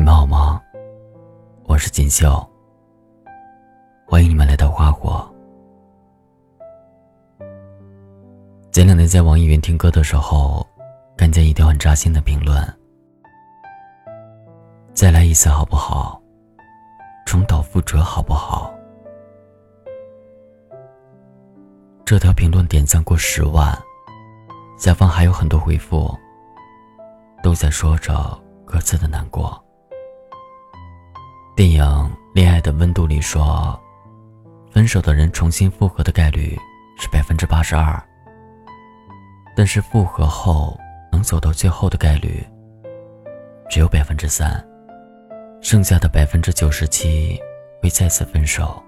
你们好吗？我是锦绣，欢迎你们来到花火。前两天在网易云听歌的时候，看见一条很扎心的评论：“再来一次好不好？重蹈覆辙好不好？”这条评论点赞过十万，下方还有很多回复，都在说着各自的难过。电影《恋爱的温度》里说，分手的人重新复合的概率是百分之八十二。但是复合后能走到最后的概率只有百分之三，剩下的百分之九十七会再次分手，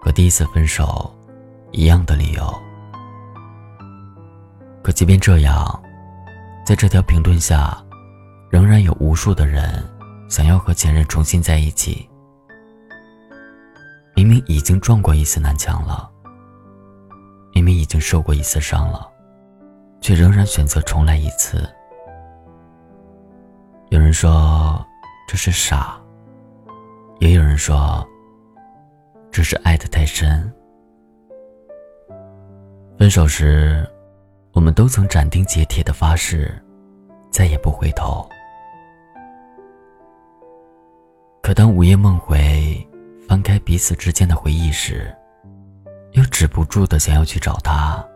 和第一次分手一样的理由。可即便这样，在这条评论下，仍然有无数的人想要和前任重新在一起。明明已经撞过一次南墙了，明明已经受过一次伤了。却仍然选择重来一次。有人说这是傻，也有人说这是爱得太深。分手时，我们都曾斩钉截铁的发誓，再也不回头。可当午夜梦回，翻开彼此之间的回忆时，又止不住的想要去找他。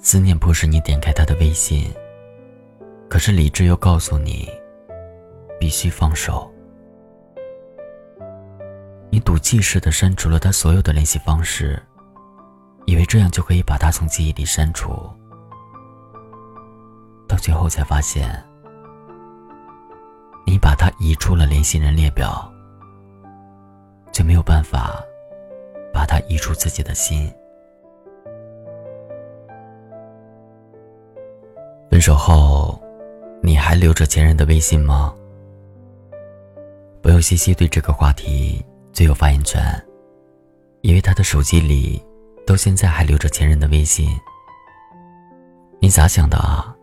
思念迫使你点开他的微信，可是理智又告诉你，必须放手。你赌气似的删除了他所有的联系方式，以为这样就可以把他从记忆里删除。到最后才发现，他移出了联系人列表，却没有办法把他移出自己的心。分手后，你还留着前任的微信吗？朋友西西对这个话题最有发言权，因为他的手机里到现在还留着前任的微信。你咋想的啊？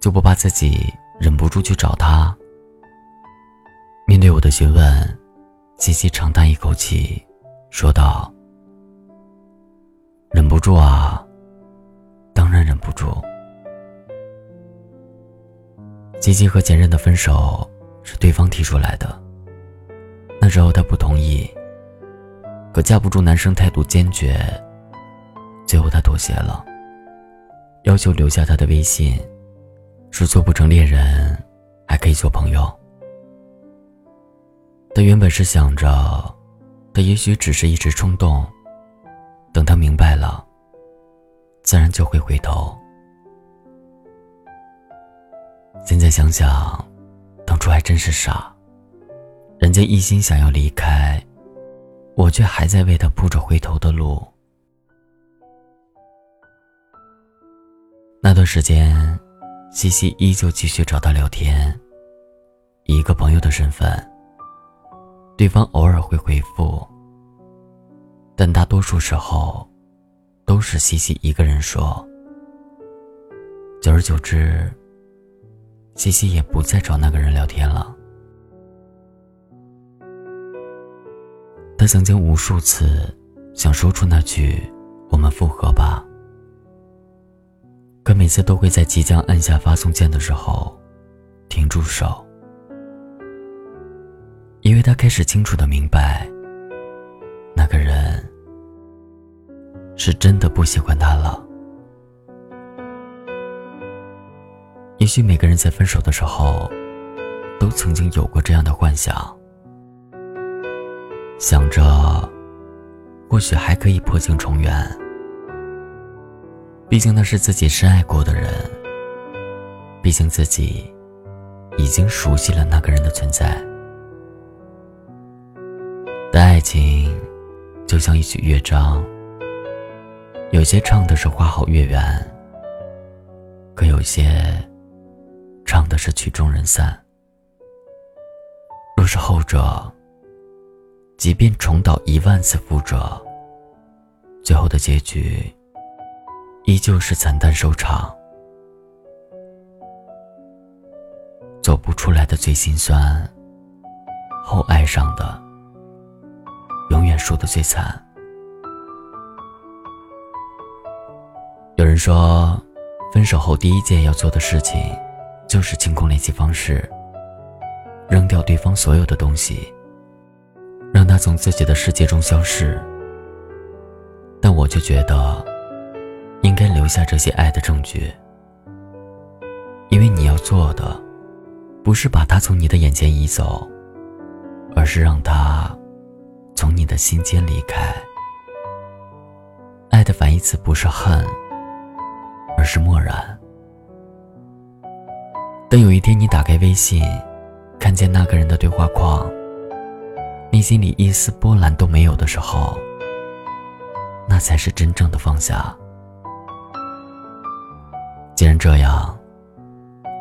就不怕自己忍不住去找他？面对我的询问，西西长叹一口气，说道：“忍不住啊，当然忍不住。”吉吉和前任的分手是对方提出来的。那时候他不同意，可架不住男生态度坚决，最后他妥协了，要求留下他的微信，说做不成恋人，还可以做朋友。他原本是想着，他也许只是一时冲动，等他明白了，自然就会回头。现在想想，当初还真是傻。人家一心想要离开，我却还在为他铺着回头的路。那段时间，西西依旧继续找他聊天，以一个朋友的身份。对方偶尔会回复，但大多数时候，都是西西一个人说。久而久之。西西也不再找那个人聊天了。他曾经无数次想说出那句“我们复合吧”，可每次都会在即将按下发送键的时候停住手，因为他开始清楚的明白，那个人是真的不喜欢他了。也许每个人在分手的时候，都曾经有过这样的幻想，想着或许还可以破镜重圆。毕竟那是自己深爱过的人，毕竟自己已经熟悉了那个人的存在。的爱情就像一曲乐章，有些唱的是花好月圆，可有些。唱的是曲终人散。若是后者，即便重蹈一万次覆辙，最后的结局依旧是惨淡收场。走不出来的最心酸，后爱上的输的最惨。有人说，分手后第一件要做的事情，就是清空联系方式，扔掉对方所有的东西，让他从自己的世界中消失。但我就觉得，应该留下这些爱的证据，因为你要做的，不是把他从你的眼前移走，而是让他的心间离开。爱的反义词不是恨。而是漠然。等有一天你打开微信，看见那个人的对话框，你心里一丝波澜都没有的时候，那才是真正的放下。既然这样，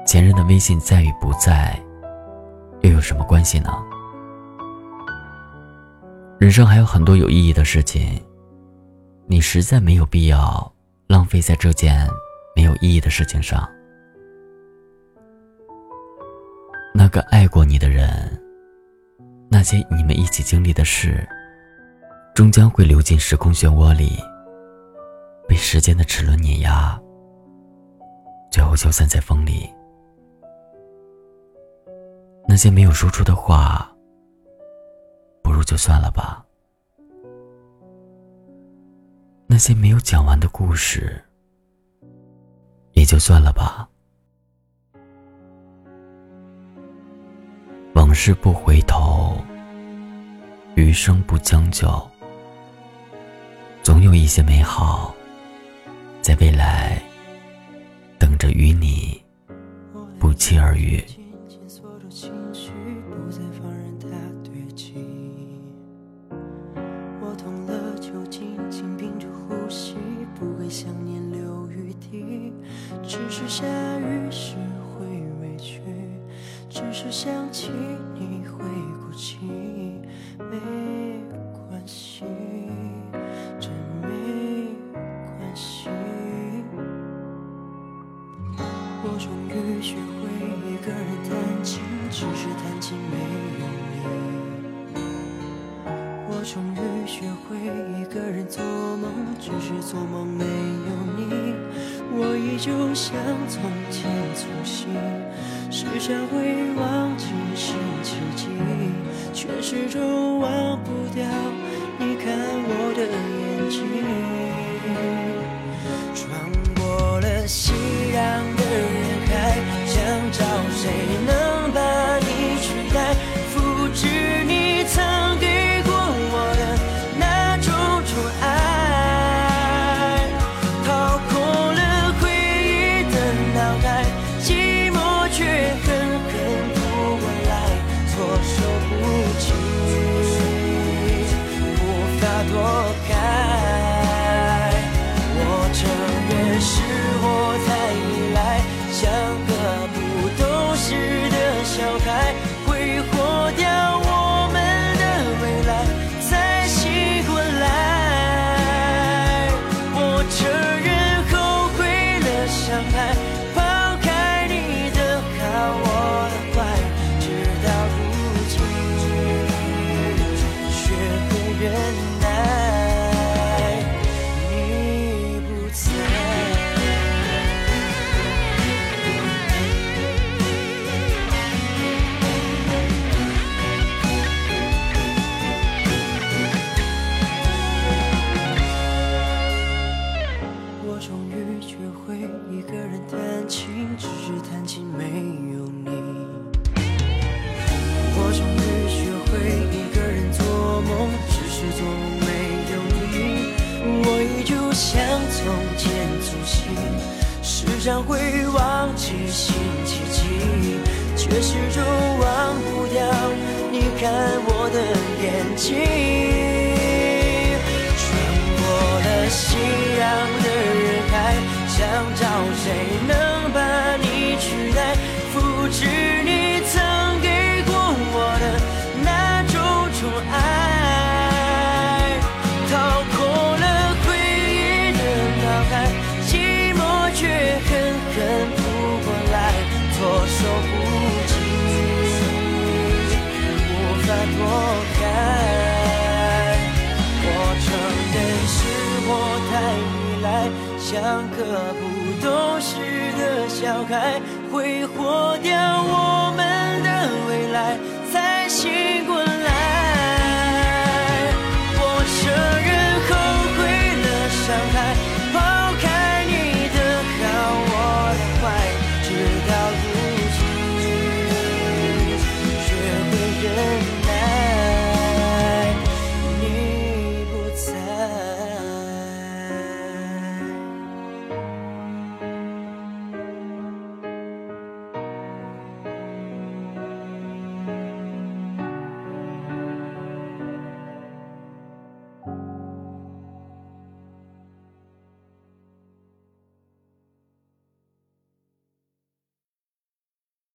前任的微信在与不在，又有什么关系呢？人生还有很多有意义的事情，你实在没有必要浪费在这件。没有意义的事情上，那个爱过你的人，那些你们一起经历的事，终将会流进时空漩涡里，被时间的齿轮碾压，最后消散在风里。那些没有说出的话，如就算了吧。那些没有讲完的故事。也就算了吧，往事不回头，余生不将就，总有一些美好，在未来等着与你不期而遇。只是下雨时会委屈，只是想起你会哭泣，没关系，真没关系。我终于学会一个人弹琴，只是弹琴没有你。我终于学会一个人做梦，只是做梦没有你。我依旧像从前粗心，时常会忘记星期几，却始终忘不掉你看我的眼睛。像从前粗心，时常会忘记星期几，却始终忘不掉你看我的眼睛。像个不懂事的小孩，挥霍掉我们的未来，才醒过